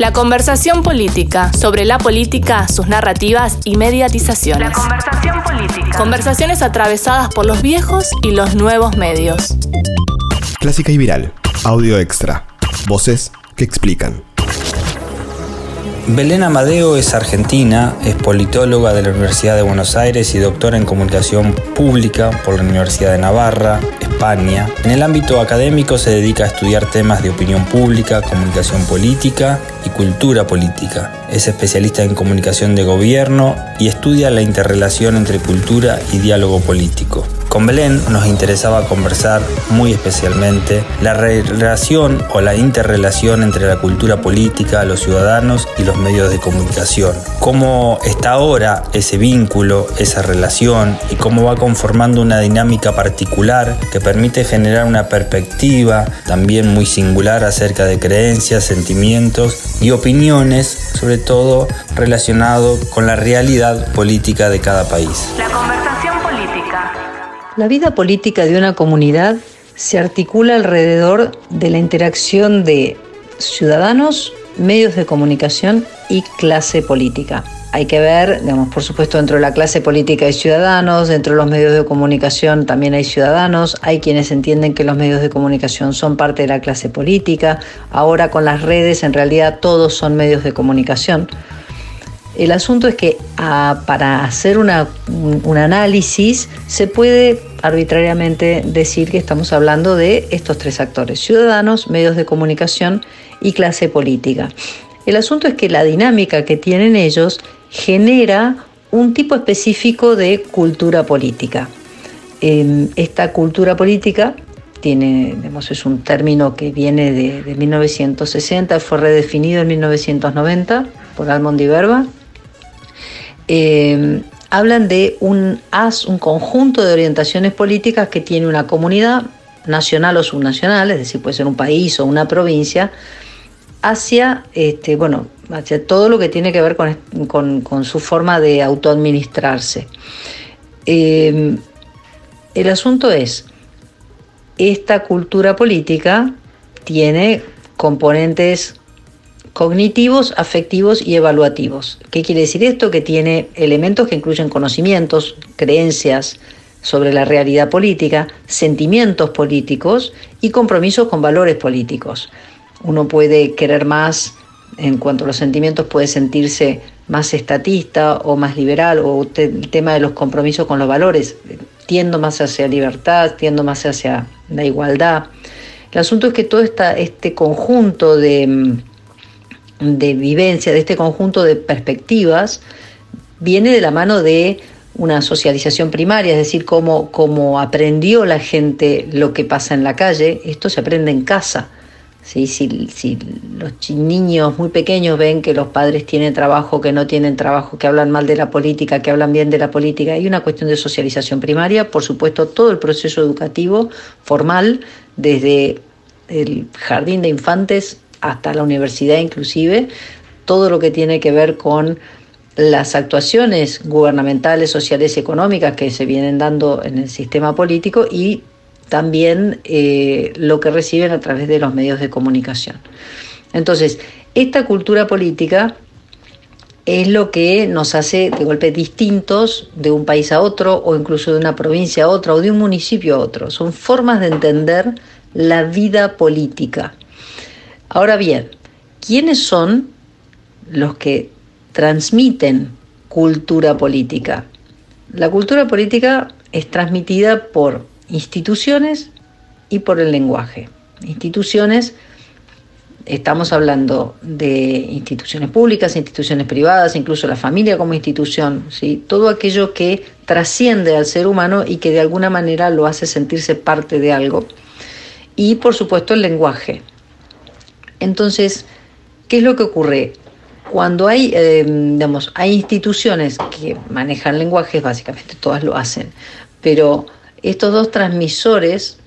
La conversación política, sobre la política, sus narrativas y mediatizaciones. La conversación política. Conversaciones atravesadas por los viejos y los nuevos medios. Clásica y viral. Audio extra. Voces que explican. Belén Amadeo es argentina, es politóloga de la Universidad de Buenos Aires y doctora en comunicación pública por la Universidad de Navarra, España. En el ámbito académico se dedica a estudiar temas de opinión pública, comunicación política y cultura política. Es especialista en comunicación de gobierno y estudia la interrelación entre cultura y diálogo político. Con Belén nos interesaba conversar muy especialmente la relación o la interrelación entre la cultura política, los ciudadanos y los medios de comunicación. Cómo está ahora ese vínculo, esa relación y cómo va conformando una dinámica particular que permite generar una perspectiva también muy singular acerca de creencias, sentimientos y opiniones, sobre todo relacionado con la realidad política de cada país. La conversación. La vida política de una comunidad se articula alrededor de la interacción de ciudadanos, medios de comunicación y clase política. Hay que ver, digamos, por supuesto, dentro de la clase política hay ciudadanos, dentro de los medios de comunicación también hay ciudadanos, hay quienes entienden que los medios de comunicación son parte de la clase política, ahora con las redes en realidad todos son medios de comunicación. El asunto es que ah, para hacer un, análisis se puede arbitrariamente decir que estamos hablando de estos tres actores, ciudadanos, medios de comunicación y clase política. El asunto es que la dinámica que tienen ellos genera un tipo específico de cultura política. Eh, esta cultura política tiene, digamos, es un término que viene de, de 1960, fue redefinido en 1990 por Almond y Verba. Eh, hablan de un un conjunto de orientaciones políticas que tiene una comunidad nacional o subnacional, es decir, puede ser un país o una provincia, hacia, este, bueno, hacia todo lo que tiene que ver con, con, su forma de autoadministrarse. Eh, el asunto es, esta cultura política tiene componentes cognitivos, afectivos y evaluativos. ¿Qué quiere decir esto? Que tiene elementos que incluyen conocimientos, creencias sobre la realidad política, sentimientos políticos y compromisos con valores políticos. Uno puede querer más, en cuanto a los sentimientos, puede sentirse más estatista o más liberal, o el tema de los compromisos con los valores. Tiendo más hacia libertad, tiendo más hacia la igualdad. El asunto es que todo este conjunto de, de vivencia, de este conjunto de perspectivas, viene de la mano de una socialización primaria, es decir, cómo, cómo aprendió la gente lo que pasa en la calle, esto se aprende en casa. ¿sí? Si, si los niños muy pequeños ven que los padres tienen trabajo, que no tienen trabajo, que hablan mal de la política, que hablan bien de la política, hay una cuestión de socialización primaria, por supuesto, todo el proceso educativo formal, desde el jardín de infantes hasta la universidad inclusive, todo lo que tiene que ver con las actuaciones gubernamentales, sociales y económicas que se vienen dando en el sistema político y también eh, lo que reciben a través de los medios de comunicación. Entonces, esta cultura política es lo que nos hace de golpe distintos de un país a otro o incluso de una provincia a otra o de un municipio a otro. Son formas de entender la vida política. Ahora bien, ¿quiénes son los que transmiten cultura política? La cultura política es transmitida por instituciones y por el lenguaje. Instituciones, estamos hablando de instituciones públicas, instituciones privadas, incluso la familia como institución, ¿sí? todo aquello que trasciende al ser humano y que de alguna manera lo hace sentirse parte de algo. Y por supuesto el lenguaje. Entonces, ¿qué es lo que ocurre? Cuando hay, eh, digamos, hay instituciones que manejan lenguajes, básicamente todas lo hacen, pero estos dos transmisores,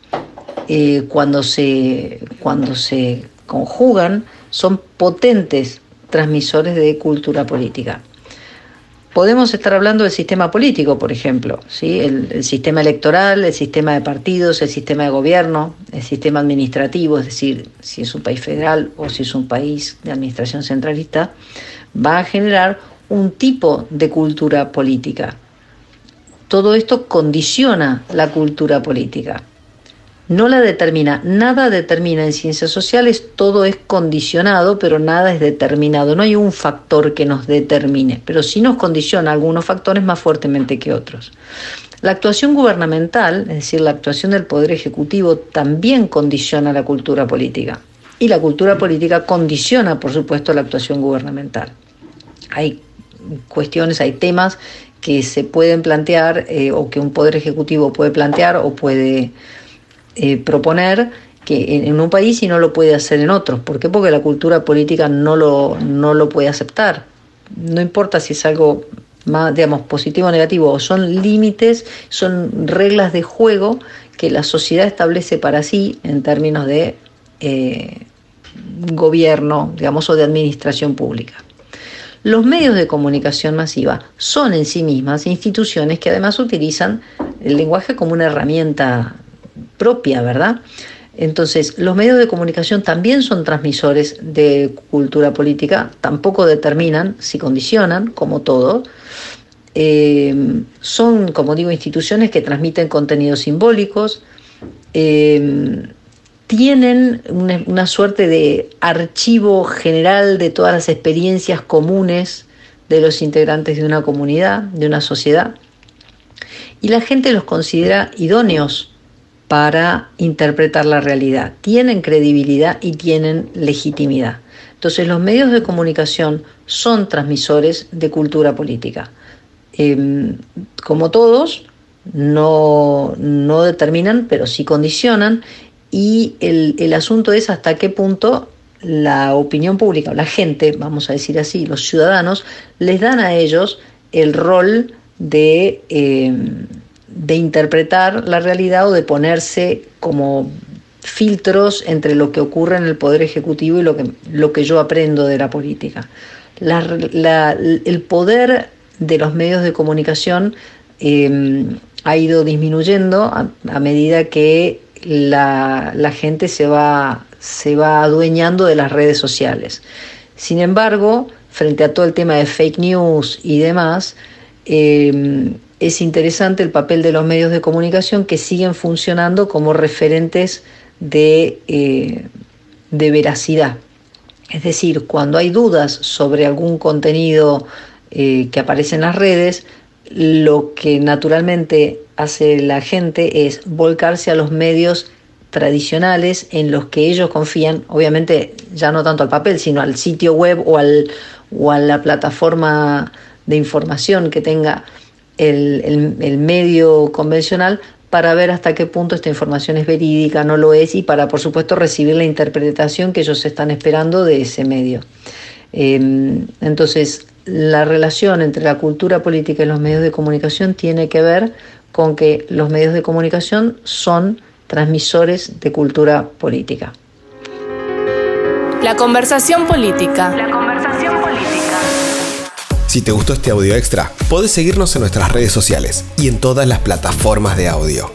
eh, cuando, se, cuando se conjugan, son potentes transmisores de cultura política. Podemos estar hablando del sistema político, por ejemplo, ¿sí? el, el, sistema electoral, el sistema de partidos, el sistema de gobierno, el sistema administrativo, es decir, si es un país federal o si es un país de administración centralista, va a generar un tipo de cultura política. Todo esto condiciona la cultura política no la determina. Nada determina en ciencias sociales, todo es condicionado, pero nada es determinado. No hay un factor que nos determine, pero sí nos condiciona algunos factores más fuertemente que otros. La actuación gubernamental, es decir, la actuación del Poder Ejecutivo, también condiciona la cultura política. Y la cultura política condiciona, por supuesto, la actuación gubernamental. Hay cuestiones, hay temas que se pueden plantear eh, o que un Poder Ejecutivo puede plantear o puede eh, proponer que en, un país y no lo puede hacer en otros. ¿Por qué? Porque la cultura política no lo, no lo puede aceptar. No importa si es algo más, digamos, positivo o negativo, son límites, son reglas de juego que la sociedad establece para sí en términos de eh, gobierno, digamos, o de administración pública. Los medios de comunicación masiva son en sí mismas instituciones que además utilizan el lenguaje como una herramienta propia, ¿verdad? Entonces, los medios de comunicación también son transmisores de cultura política, tampoco determinan si condicionan, como todo. Eh, son, como digo, instituciones que transmiten contenidos simbólicos, eh, tienen una, una, suerte de archivo general de todas las experiencias comunes de los integrantes de una comunidad, de una sociedad, y la gente los considera idóneos para interpretar la realidad. Tienen credibilidad y tienen legitimidad. Entonces los medios de comunicación son transmisores de cultura política. Eh, como todos, no, no, determinan, pero sí condicionan. Y el, el asunto es hasta qué punto la opinión pública, la gente, vamos a decir así, los ciudadanos, les dan a ellos el rol de... Eh, de interpretar la realidad o de ponerse como filtros entre lo que ocurre en el Poder Ejecutivo y lo que, lo que yo aprendo de la política. El poder de los medios de comunicación eh, ha ido disminuyendo a, medida que la, la, gente se va, se va adueñando de las redes sociales. Sin embargo, frente a todo el tema de fake news y demás, eh, es interesante el papel de los medios de comunicación que siguen funcionando como referentes de, eh, de veracidad. Es decir, cuando hay dudas sobre algún contenido eh, que aparece en las redes, lo que naturalmente hace la gente es volcarse a los medios tradicionales en los que ellos confían, obviamente ya no tanto al papel, sino al sitio web o, al, o a la plataforma de información que tenga el, el, el, medio convencional para ver hasta qué punto esta información es verídica, no lo es, y para, por supuesto, recibir la interpretación que ellos están esperando de ese medio. Eh, entonces, la relación entre la cultura política y los medios de comunicación tiene que ver con que los medios de comunicación son transmisores de cultura política. La conversación política. La conversación política. Si te gustó este audio extra, podés seguirnos en nuestras redes sociales y en todas las plataformas de audio.